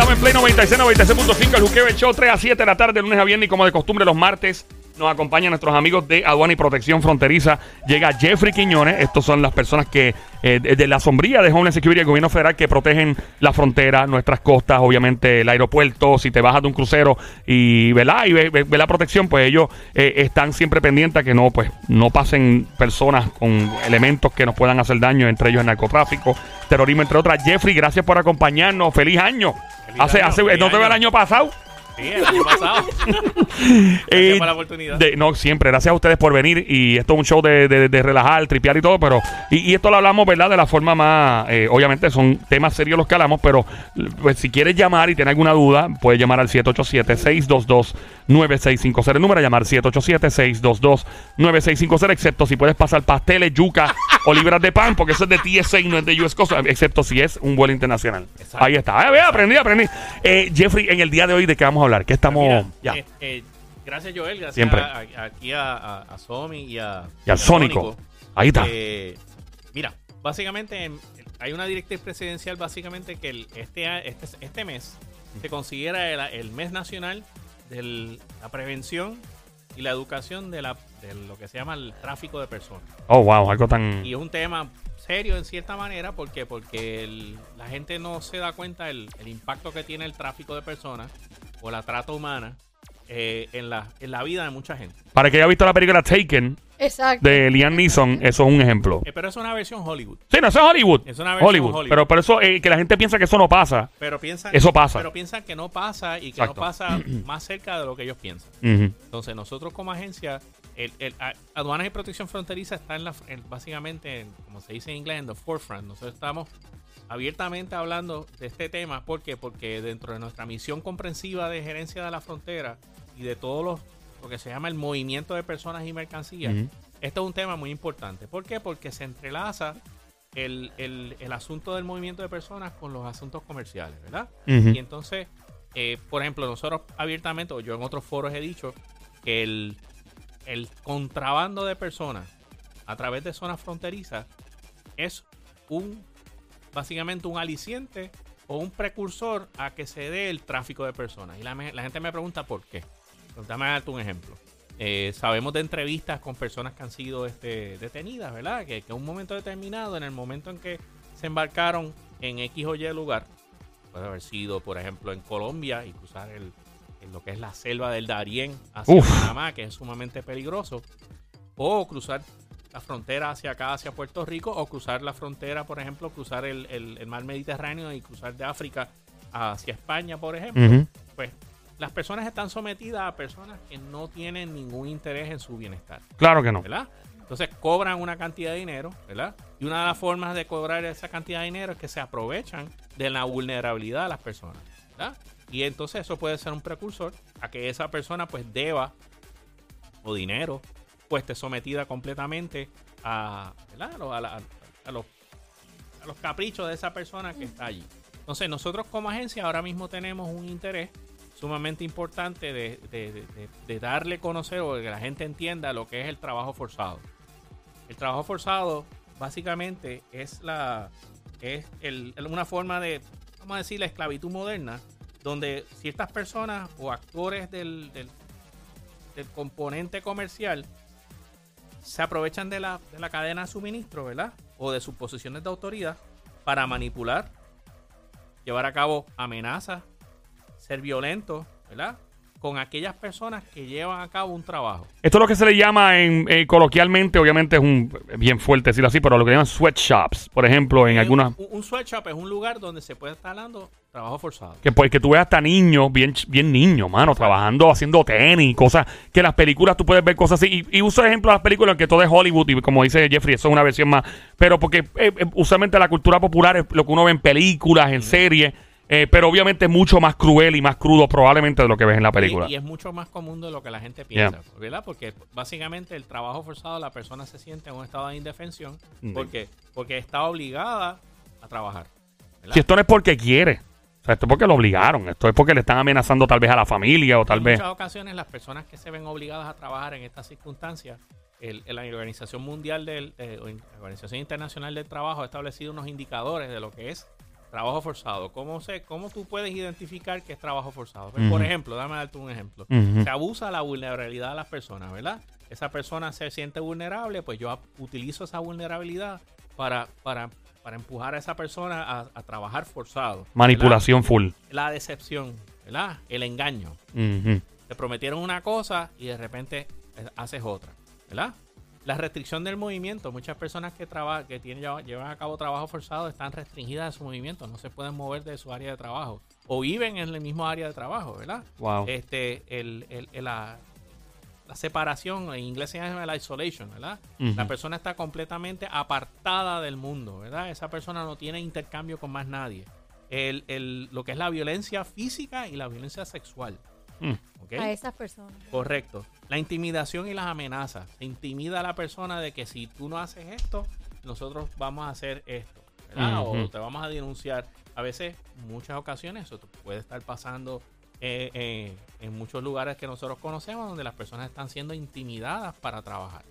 Estamos en Play 96, 96.5, el Juqueo el Show, 3 a 7 de la tarde, lunes a viernes, y como de costumbre, los martes nos acompañan nuestros amigos de Aduana y Protección Fronteriza. Llega Jeffrey Quiñones. Estos son las personas que, eh, de, la sombría de Homeland Security, el gobierno federal, que protegen la frontera, nuestras costas, obviamente el aeropuerto. Si te bajas de un crucero y, ¿verdad? y ve, ve- ve la protección, pues ellos eh, están siempre pendientes a que no, pues, no pasen personas con elementos que nos puedan hacer daño, entre ellos el narcotráfico, terrorismo, entre otras. Jeffrey, gracias por acompañarnos. ¡Feliz año! Feliz hace, año, hace, feliz ¿No te veo el año pasado? Sí, el año pasado. Eh, por la oportunidad. de- no, siempre. Gracias a ustedes por venir. Y esto es un show de, de- de relajar, tripear y todo. Pero, y, y esto lo hablamos, ¿verdad? De la forma más. eh, obviamente son temas serios los que hablamos. Pero pues, si quieres llamar y tienes alguna duda, puedes llamar al 787-622-9650. El número a llamar 787-622-9650. Excepto si puedes pasar pasteles, yuca o libras de pan, porque eso es de TSA y no es de US Coast. Excepto si es un vuelo internacional. Exacto. Ahí está. Ah, vea, aprendí, aprendí. Eh, Jeffrey, en el día de hoy, ¿de qué vamos a hablar? ¿Qué estamos.? Mira, ya. eh, eh, gracias, Joel. Gracias Siempre. a- a- aquí a, a, a Somi y a, Y al Sónico. Ahí está. Eh, mira, básicamente en- hay una directriz presidencial básicamente que el- este, este, este mes se considera el, el mes nacional de la prevención y la educación de, la, de lo que se llama el tráfico de personas. Oh, wow, algo tan. Y es un tema serio en cierta manera ¿por qué? porque el- la gente no se da cuenta el, el impacto que tiene el tráfico de personas o la trata humana eh, en, la, en la vida de mucha gente. Para que haya visto la película Taken Exacto. de Liam Neeson, eso es un ejemplo. Eh, pero es una versión Hollywood. Sí, no, eso es Hollywood. Es una versión Hollywood. Hollywood. Pero por eso eh, que la gente piensa que eso no pasa. Pero piensan, Eso pasa. Pero piensan que no pasa y que Exacto. no pasa más cerca de lo que ellos piensan. Entonces, nosotros como agencia, el, el- Aduanas y Protección Fronteriza está en la, en- básicamente, en- como se dice en inglés, en the forefront. Nosotros estamos abiertamente hablando de este tema. ¿Por qué? Porque dentro de nuestra misión comprensiva de gerencia de la frontera y de todos los, lo que se llama el movimiento de personas y mercancías, Ujú. esto es un tema muy importante. ¿Por qué? Porque se entrelaza el, el- el asunto del movimiento de personas con los asuntos comerciales, ¿verdad? Y entonces, eh, por ejemplo, nosotros abiertamente, o yo en otros foros he dicho que el, el contrabando de personas a través de zonas fronterizas es un básicamente un aliciente o un precursor a que se dé el tráfico de personas. Y la, gente me pregunta por qué. Dame un ejemplo. Eh, sabemos de entrevistas con personas que han sido este, detenidas, ¿verdad? Que, que en un momento determinado, en el momento en que se embarcaron en X o Y lugar, puede haber sido, por ejemplo, en Colombia y cruzar el, en lo que es la selva del Darién hacia Uf. Panamá, que es sumamente peligroso, o cruzar la frontera hacia acá, hacia Puerto Rico, o cruzar la frontera, por ejemplo, cruzar el, el- el mar Mediterráneo y cruzar de África hacia España, por ejemplo, pues las personas están sometidas a personas que no tienen ningún interés en su bienestar. Claro que no. ¿verdad? Entonces cobran una cantidad de dinero, ¿verdad? Y una de las formas de cobrar esa cantidad de dinero es que se aprovechan de la vulnerabilidad de las personas, ¿verdad? Y entonces eso puede ser un precursor a que esa persona pues deba o dinero pues esté sometida completamente a. A, la- a los, a los caprichos de esa persona que está allí. Entonces nosotros como agencia ahora mismo tenemos un interés sumamente importante de, de- de- de- darle conocer o que la gente entienda lo que es el trabajo forzado. El trabajo forzado básicamente es la es el- una forma de, vamos a decir, la esclavitud moderna, donde ciertas personas o actores del, del- del componente comercial se aprovechan de la, de la cadena de suministro, ¿verdad? O de sus posiciones de autoridad para manipular, llevar a cabo amenazas, ser violentos, ¿verdad? Con aquellas personas que llevan a cabo un trabajo. Esto es lo que se le llama en, eh, coloquialmente, obviamente es un bien fuerte decirlo así, pero lo que llaman sweatshops, por ejemplo, en algunas. Un, un sweatshop es un lugar donde se puede estar dando trabajo forzado. Que, pues, que tú veas hasta niños, bien, bien niños, mano, trabajando, haciendo tenis, cosas que en las películas tú puedes ver cosas así. Y, y uso ejemplo de las películas que todo es Hollywood, y como dice Jeffrey, eso es una versión más. Pero porque eh, eh, usualmente la cultura popular es lo que uno ve en películas, en series, eh, pero obviamente es mucho más cruel y más crudo probablemente de lo que ves en la película. Y, y es mucho más común de lo que la gente piensa, ¿verdad? Porque básicamente el trabajo forzado, la persona se siente en un estado de indefensión Mm. porque, porque está obligada a trabajar. ¿verdad? Si esto no es porque quiere, o sea, esto es porque lo obligaron, esto es porque le están amenazando tal vez a la familia o tal en vez. muchas ocasiones las personas que se ven obligadas a trabajar en estas circunstancias, el- la Organización Mundial del, eh, Organización Internacional del Trabajo ha establecido unos indicadores de lo que es trabajo forzado. ¿Cómo, sé, ¿Cómo tú puedes identificar que es trabajo forzado? Pues. Por ejemplo, dame darte un ejemplo. Se abusa la vulnerabilidad de las personas, ¿verdad? Esa persona se siente vulnerable, pues yo utilizo esa vulnerabilidad para, para, para empujar a esa persona a, a trabajar forzado. ¿verdad? Manipulación full. La decepción, ¿verdad? El engaño. Te prometieron una cosa y de repente eh, haces otra, ¿verdad? La restricción del movimiento. Muchas personas que, traba- que tienen, llevan- a cabo trabajo forzado están restringidas de su movimiento, no se pueden mover de su área de trabajo o viven en el mismo área de trabajo, ¿verdad? Wow. Este, el, el- el- la, la separación, en inglés se llama la isolation, ¿verdad? La persona está completamente apartada del mundo, ¿verdad? Esa persona no tiene intercambio con más nadie. El, el- lo que es la violencia física y la violencia sexual. Mm. A esas personas. Correcto. La intimidación y las amenazas. Se intimida a la persona de que si tú no haces esto, nosotros vamos a hacer esto. O te vamos a denunciar. A veces, muchas ocasiones, eso puede estar pasando eh, eh, en muchos lugares que nosotros conocemos donde las personas están siendo intimidadas para trabajar.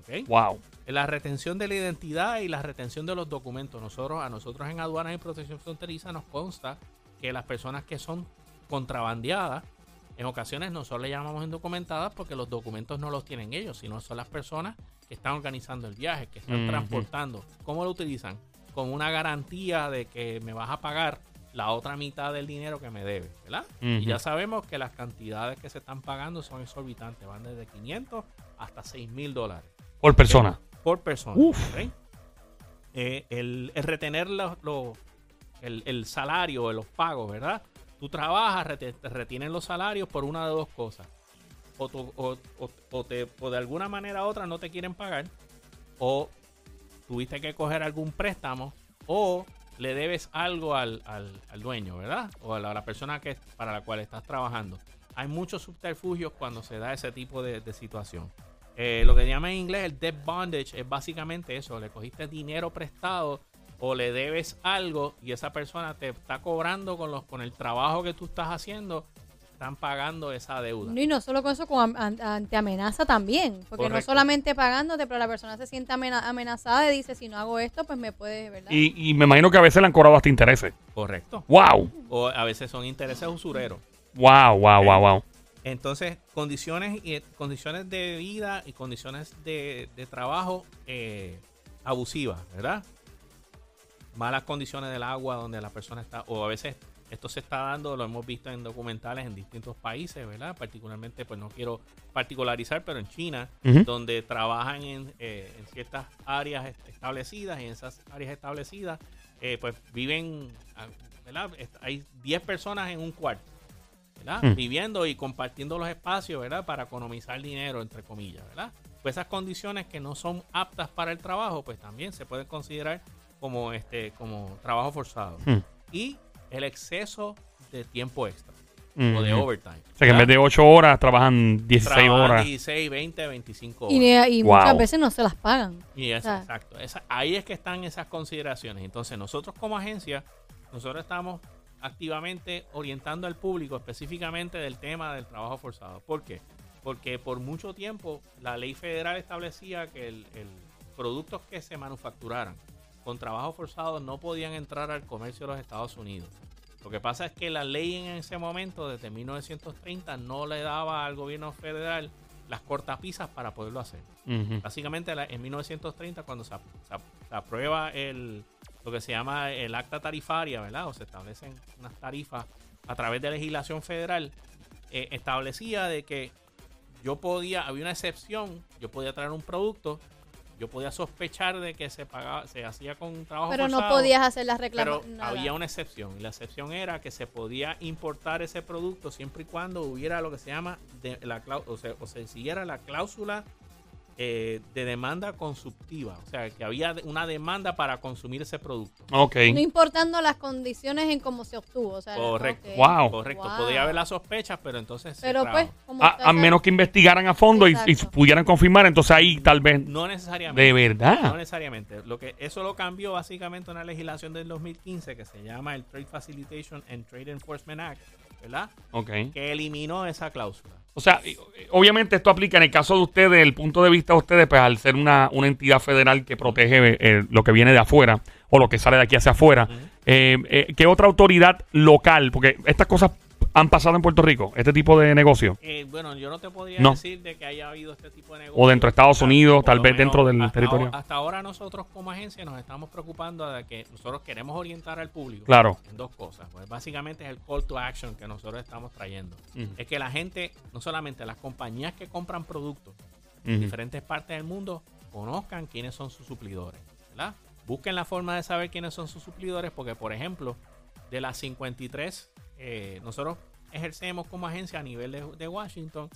¿ok? Wow. La retención de la identidad y la retención de los documentos. Nosotros, a nosotros en aduanas y protección fronteriza nos consta que las personas que son contrabandeadas, en ocasiones nosotros le llamamos indocumentadas porque los documentos no los tienen ellos, sino son las personas que están organizando el viaje, que están transportando. ¿Cómo lo utilizan? Con una garantía de que me vas a pagar la otra mitad del dinero que me debes, ¿verdad? Y ya sabemos que las cantidades que se están pagando son exorbitantes, van desde 500 hasta 6 mil dólares Por persona. por persona. Uf. Eh, el, el retener los, el, el salario, los pagos, ¿verdad? Tú trabajas, retienen los salarios por una de dos cosas. O, tú- o- te, de alguna manera u otra no te quieren pagar, o tuviste que coger algún préstamo, o le debes algo al, al- al dueño, ¿verdad? O a la, persona que, para la cual estás trabajando. Hay muchos subterfugios cuando se da ese tipo de, situación. Eh, lo que se llama en inglés el debt bondage es básicamente eso. Le cogiste dinero prestado o le debes algo y esa persona te está cobrando con, los, con el trabajo que tú estás haciendo, están pagando esa deuda. No, y no solo con eso, con ante amenaza también. Porque no solamente pagándote, pero la persona se siente amena- amenazada y dice, si no hago esto, pues me puede, ¿verdad? Y, y me imagino que a veces le han cobrado hasta intereses. Correcto. Wow. O a veces son intereses usureros. Wow, wow, wow, wow. Entonces, condiciones y condiciones de vida y condiciones de, de trabajo eh, abusivas, ¿verdad? Malas condiciones del agua donde la persona está, o a veces esto se está dando, lo hemos visto en documentales en distintos países, ¿verdad? Particularmente, pues no quiero particularizar, pero en China, donde trabajan en, eh, en ciertas áreas est- establecidas y en esas áreas establecidas, eh, pues viven, ah, ¿verdad? Hay 10 personas en un cuarto. ¿verdad? Viviendo y compartiendo los espacios, ¿verdad? Para economizar dinero, entre comillas, ¿verdad? Pues esas condiciones que no son aptas para el trabajo, pues también se pueden considerar como este, como trabajo forzado. Hmm. Y el exceso de tiempo extra Mm. o de overtime. O sea que en vez de 8 horas trabajan 16 Trabajan horas. 16, 20, 25 Y, horas. y Wow. muchas veces no se las pagan. Y es, O sea, exacto. Esa- ahí es que están esas consideraciones. Entonces, nosotros como agencia, nosotros estamos activamente orientando al público específicamente del tema del trabajo forzado. ¿Por qué? Porque por mucho tiempo la ley federal establecía que el, el productos que se manufacturaran con trabajo forzado no podían entrar al comercio de los Estados Unidos. Lo que pasa es que la ley en ese momento, desde 1930, no le daba al gobierno federal las cortapisas para poderlo hacer. Básicamente en 1930 cuando se aprueba el, lo que se llama el acta tarifaria, ¿verdad? O se establecen unas tarifas a través de legislación federal, eh, establecía de que yo podía, había una excepción, yo podía traer un producto, yo podía sospechar de que se pagaba, se hacía con trabajo pero no podías hacer las pero reclamaciones. había una excepción. Y la excepción era que se podía importar ese producto siempre y cuando hubiera lo que se llama de, la o, sea, o se siguiera la cláusula eh, de demanda consultiva. O sea, que había de- una demanda para consumir ese producto. Ok. No importando las condiciones en cómo se obtuvo. O sea, Correcto. Wow. Correcto. Wow. Podía haber las sospechas, pero entonces. Pero pues, como A, menos que investigaran a fondo y, pudieran confirmar, entonces ahí tal vez. No necesariamente. De No verdad. necesariamente. Lo que eso lo cambió básicamente una legislación del 2015 que se llama el Trade Facilitation and Trade Enforcement Act, ¿verdad? Ok. Que eliminó esa cláusula. O sea, y- obviamente esto aplica en el caso de ustedes, el punto de vista de ustedes, pues al ser una, una entidad federal que protege eh, lo que viene de afuera o lo que sale de aquí hacia afuera. Eh, eh, ¿Qué otra autoridad local? Porque estas cosas han pasado en Puerto Rico, este tipo de negocio. Eh, bueno, yo no te podría No. decir de que haya habido este tipo de negocio. O dentro de Estados Unidos, tal vez dentro del hasta territorio. ahora- hasta ahora nosotros como agencia nos estamos preocupando de que nosotros queremos orientar al público Claro. en dos cosas. Pues básicamente es el call to action que nosotros estamos trayendo. Es que la gente, no solamente las compañías que compran productos en Ujú. diferentes partes del mundo, conozcan quiénes son sus suplidores. ¿verdad? Busquen la forma de saber quiénes son sus suplidores porque, por ejemplo, de las 53, eh, nosotros ejercemos como agencia a nivel de, de Washington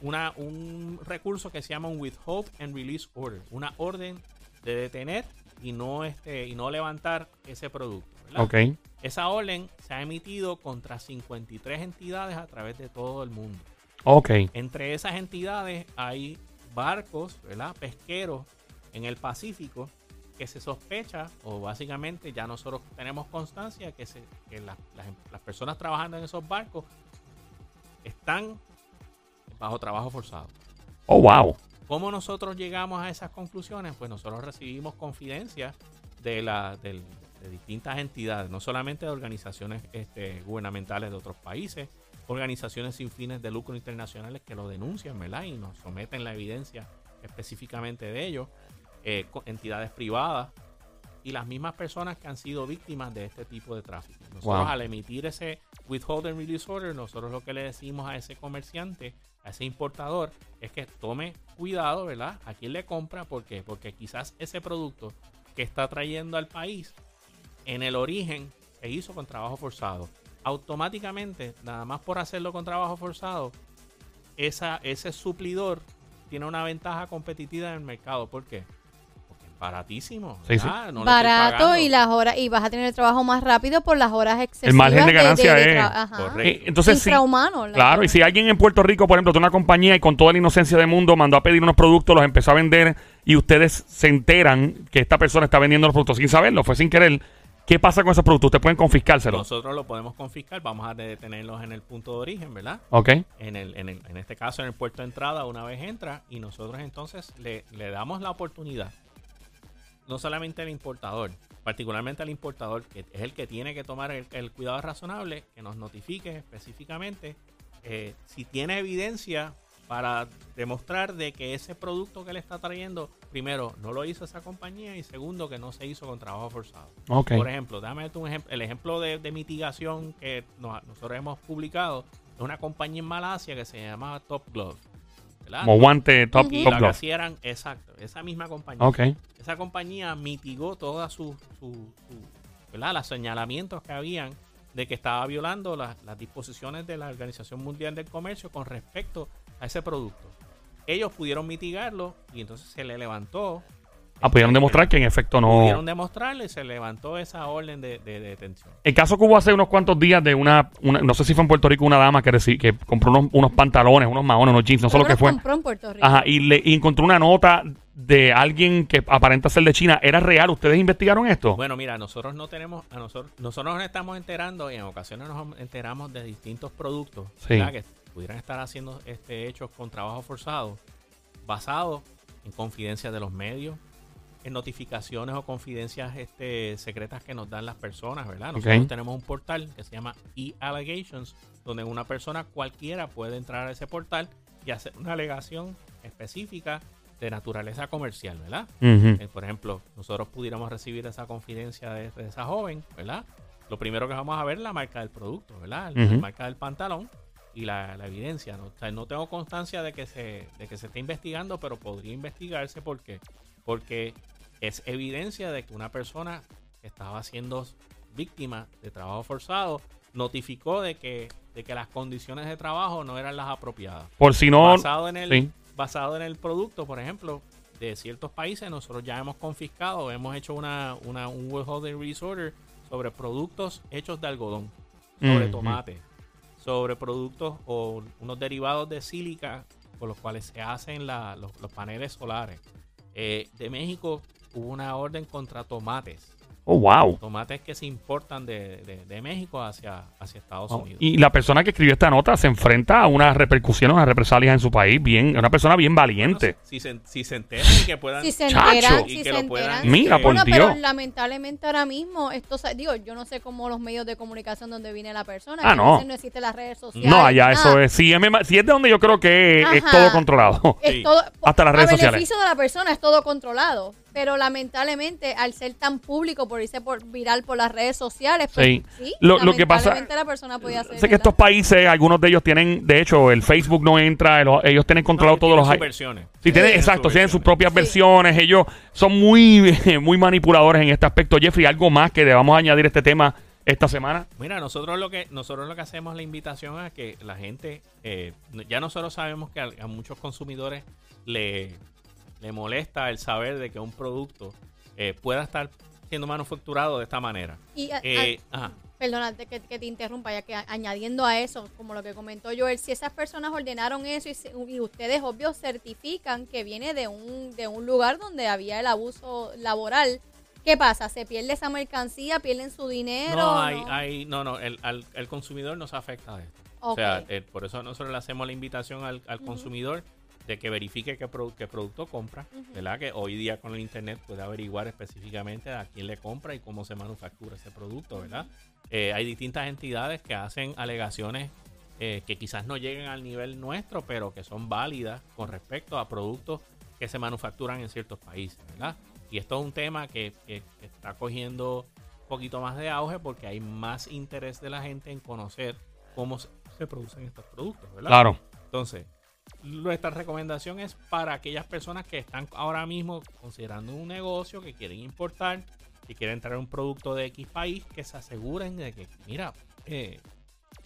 una, un recurso que se llama un Withhold and Release Order, una orden de detener y no, este, y no levantar ese producto. ¿verdad? Ok. Esa orden se ha emitido contra 53 entidades a través de todo el mundo. Ok. Entre esas entidades hay barcos, ¿verdad? Pesqueros en el Pacífico que se sospecha, o básicamente ya nosotros tenemos constancia que, se, que las, las- las personas trabajando en esos barcos están bajo trabajo forzado. Oh, wow. ¿Cómo nosotros llegamos a esas conclusiones? Pues nosotros recibimos confidencia de, la, del- de distintas entidades, no solamente de organizaciones este, gubernamentales de otros países, organizaciones sin fines de lucro internacionales que lo denuncian, ¿verdad? Y nos someten la evidencia específicamente de ello, eh, entidades privadas y las mismas personas que han sido víctimas de este tipo de tráfico. Nosotros Wow. al emitir ese withhold and release order, nosotros lo que le decimos a ese comerciante, a ese importador, es que tome cuidado, ¿verdad? A quién le compra, ¿por qué? Porque quizás ese producto que está trayendo al país, en el origen, se hizo con trabajo forzado. Automáticamente, nada más por hacerlo con trabajo forzado, esa, ese suplidor tiene una ventaja competitiva en el mercado. ¿Por qué? Baratísimo. Sí, sí. Barato y las horas y vas a tener el trabajo más rápido por las horas excesivas. margen de ganancia es-. Correcto. Eh, entonces, sí. La Claro, verdad. y si alguien en Puerto Rico, por ejemplo, tiene una compañía y con toda la inocencia del mundo mandó a pedir unos productos, los empezó a vender y ustedes se enteran que esta persona está vendiendo los productos sin saberlo, fue sin querer, ¿qué pasa con esos productos? Ustedes pueden confiscárselos. Nosotros lo podemos confiscar, vamos a detenerlos en el punto de origen, ¿verdad? ¿Ok? En, el, en, el- en este caso en el puerto de entrada una vez entra y nosotros entonces le, le damos la oportunidad, no solamente al importador, particularmente al importador, que es el que tiene que tomar el, el cuidado razonable, que nos notifique específicamente eh, si tiene evidencia para demostrar de que ese producto que le está trayendo, primero, no lo hizo esa compañía y segundo, que no se hizo con trabajo forzado. Ok. Por ejemplo, dame un ejemplo. El ejemplo de, de mitigación que nos- nosotros hemos publicado es una compañía en Malasia que se llama Top Glove. ¿Verdad? Como guante top, Y top lo que exacto, esa misma compañía. Esa compañía mitigó todas sus su, su- ¿verdad? los señalamientos que habían de que estaba violando las disposiciones de la Organización Mundial del Comercio con respecto a ese producto. Ellos pudieron mitigarlo y entonces se le levantó. Ah, pudieron demostrar que en efecto Pudieron no. demostrarle y se levantó esa orden de, de- de detención. El caso que hubo hace unos cuantos días de una, una- no sé si fue en Puerto Rico, una dama que, reci- que compró unos, unos pantalones, unos maones, unos jeans, no sé lo que fue. compró en Puerto Rico. Ajá, y, le, y encontró una nota de alguien que aparenta ser de China. ¿Era real? ¿Ustedes investigaron esto? Bueno, mira, nosotros no tenemos, a nosotros, nosotros nos estamos enterando y en ocasiones nos enteramos de distintos productos que pudieran estar haciendo este hechos con trabajo forzado, basados en confidencias de los medios, notificaciones o confidencias este, secretas que nos dan las personas, ¿verdad? Nosotros tenemos un portal que se llama e-allegations, donde una persona cualquiera puede entrar a ese portal y hacer una alegación específica de naturaleza comercial, ¿verdad? Eh, por ejemplo, nosotros pudiéramos recibir esa confidencia de, de esa joven, ¿verdad? Lo primero que vamos a ver es la marca del producto, ¿verdad? La marca del pantalón y la, la evidencia. ¿no? O sea, no tengo constancia de que, se, de que se esté investigando, pero podría investigarse porque, porque es evidencia de que una persona que estaba siendo víctima de trabajo forzado notificó de que, de que las condiciones de trabajo no eran las apropiadas Por si no. basado en el sí. basado en el producto, por ejemplo, de ciertos países, nosotros ya hemos confiscado, hemos hecho una, una un withholding sobre productos hechos de algodón, sobre tomate, sobre productos o unos derivados de sílica con los cuales se hacen la- los, los paneles solares. Eh, de México hubo una orden contra tomates Oh, wow. Tomates que se importan de, de- de México hacia, hacia Estados Oh, Unidos. Y la persona que escribió esta nota se enfrenta a unas repercusiones, unas represalias en su país, bien, una persona bien valiente. Bueno, si, si se, si se enteran y que puedan... Si se Chacho. enteran, Y si que se lo puedan- enteran. Mira, por Bueno, Dios. pero lamentablemente ahora mismo, esto, digo, yo no sé cómo los medios de comunicación donde viene la persona. Ah, no. no existen las redes sociales. No, allá eso es. Si es, si es de donde yo creo que es, todo controlado. Es Sí. todo, Hasta las redes a sociales. beneficio de la persona es todo controlado. Pero lamentablemente, al ser tan público, por irse por viral por las redes sociales, pues Sí. sí, Lo- lo que pasa- la persona podía hacer. sé que estos países, algunos de ellos tienen, de hecho, el Facebook no entra, el- ellos tienen controlado No, todos tienen los... sus versiones. Sí, tienen, exacto, tienen sus propias Sí. versiones, ellos son muy, muy manipuladores en este aspecto. Jeffrey, ¿algo más que debamos añadir a este tema esta semana? Mira, nosotros lo que nosotros lo que hacemos es la invitación a que la gente, eh, ya nosotros sabemos que a, a muchos consumidores le, le molesta el saber de que un producto eh, pueda estar siendo manufacturado de esta manera. Y, a- Eh, a- ajá. Perdónate que, que te interrumpa, ya que a- añadiendo a eso, como lo que comentó Joel, si esas personas ordenaron eso y, y ustedes, obvio, certifican que viene de un, de un lugar donde había el abuso laboral, ¿qué pasa? ¿Se pierde esa mercancía? ¿Pierden su dinero? No, hay, ¿No? hay, no, no, el, al, el consumidor no se afecta de esto. O sea, eh, por eso nosotros le hacemos la invitación al, al consumidor de que verifique qué, produ- qué producto compra, ¿verdad? Que hoy día con el internet puede averiguar específicamente a quién le compra y cómo se manufactura ese producto, ¿verdad? Eh, hay distintas entidades que hacen alegaciones eh, que quizás no lleguen al nivel nuestro, pero que son válidas con respecto a productos que se manufacturan en ciertos países, ¿verdad? Y esto es un tema que, que- que está cogiendo un poquito más de auge porque hay más interés de la gente en conocer cómo se, se producen estos productos, ¿verdad? Claro. Entonces, nuestra recomendación es para aquellas personas que están ahora mismo considerando un negocio, que quieren importar, que quieren traer un producto de X país, que se aseguren de que, mira, eh,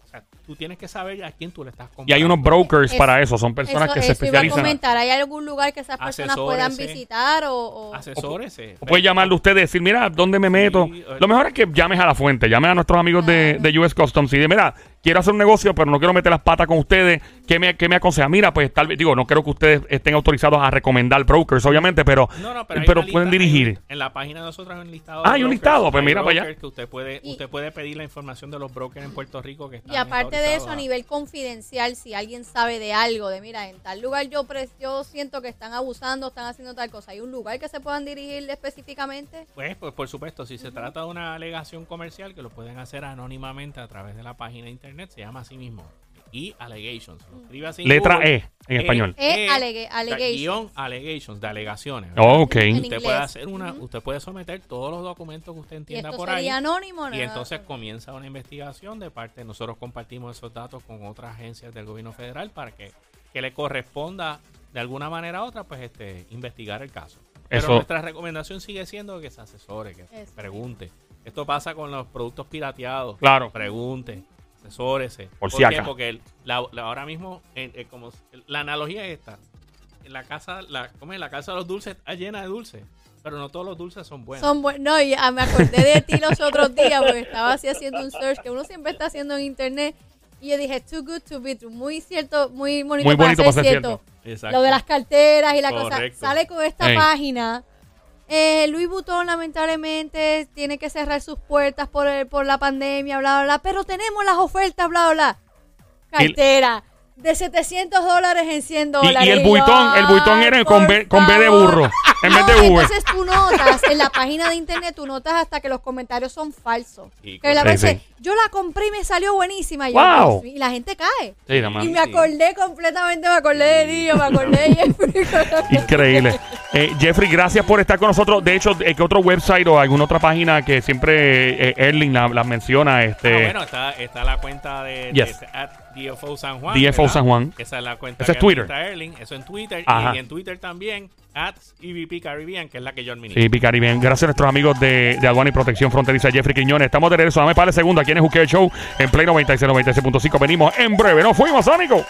o sea, tú tienes que saber a quién tú le estás comprando. Y hay unos brokers para eso, son personas Eso, que se eso iba a especializan. comentar. ¿Hay algún lugar que esas personas puedan visitar o...? o- Asesórese. O puedes llamarle a usted y decir, mira, ¿dónde me meto? Sí, eh. Lo mejor es que llames a la fuente, llames a nuestros amigos de, de US Customs y de, mira, quiero hacer un negocio, pero no quiero meter las patas con ustedes. ¿Qué me, qué me aconseja? Mira, pues tal vez, digo, no creo que ustedes estén autorizados a recomendar brokers, obviamente, pero, No, no, pero, pueden lista- dirigir. hay- en la página de nosotros hay un listado. Ah, hay un listado, pues mira para allá. Que usted puede, Y- usted puede pedir la información de los brokers en Puerto Rico que están Y aparte de eso, a nivel confidencial, si alguien sabe de algo, de mira, en tal lugar yo, yo siento que están abusando, están haciendo tal cosa, ¿hay un lugar que se puedan dirigir específicamente? Pues, pues por supuesto, si se trata de una alegación comercial, que lo pueden hacer anónimamente a través de la página de internet, se llama así mismo. Y Allegations. Lo escribe así letra Google. E en español. E, E, allegations. Guión allegations, de alegaciones. ¿verdad? Oh, ok. En Usted inglés. puede hacer una, Ujú. usted puede someter todos los documentos que usted ¿Y entienda esto por ahí. sería anónimo? Y entonces comienza una investigación de parte, nosotros compartimos esos datos con otras agencias del gobierno federal para que, que le corresponda de alguna manera u otra, pues este, investigar el caso. Pero Eso- nuestra recomendación sigue siendo que se asesore, que Eso. pregunte. Esto pasa con los productos pirateados. Claro. Pregunte, asesórese. Por si qué? acaso. Porque el- la- la- ahora mismo, eh, eh, como la analogía es esta. La casa, la, ¿cómo es? La casa de los dulces está llena de dulces, pero no todos los dulces son buenos. Son buen- no, y, ah, me acordé de ti los otros días porque estaba así haciendo un search que uno siempre está haciendo en internet y yo dije, too good to be true, muy cierto, muy bonito, Muy para, bonito ser para ser cierto. Exacto. Lo de las carteras y la cosa. Sale con esta página. Eh, Louis Vuitton lamentablemente tiene que cerrar sus puertas por, el- por la pandemia, bla, bla, bla. Pero tenemos las ofertas, bla, bla, bla. Cartera. De 700 dólares en 100 Y, dólares. y el buitón, el buitón era con B, con B de burro, en vez No, de V. Entonces tú notas en la página de internet, tú notas hasta que los comentarios son falsos. Sí, que la vez Sí, yo la compré y me salió buenísima. Y, yo, Wow. Mío, y la gente cae. Sí. Y me acordé completamente, me acordé de Dio, me acordé de Jeffrey. Increíble. Eh, Jeffrey, gracias por estar con nosotros. De hecho, eh, ¿qué otro website o alguna otra página que siempre eh, Erling la, la menciona? Este, Ah, bueno, está, está la cuenta de, Yes. de- at DFO San Juan. DFO. San Juan. Esa es la cuenta Ese es Twitter. Erling. Eso en Twitter. Ajá. Y, en Twitter también, at EVP Caribbean, que es la que yo administro. Sí, Picari, bien. Gracias a nuestros amigos de, de Aduana y Protección Fronteriza, Jeffrey Quiñones. Estamos de regreso. Dame para el segundo aquí en el Juqueo Show en Play 96, 96.5. Venimos en breve. Nos fuimos, Sónico.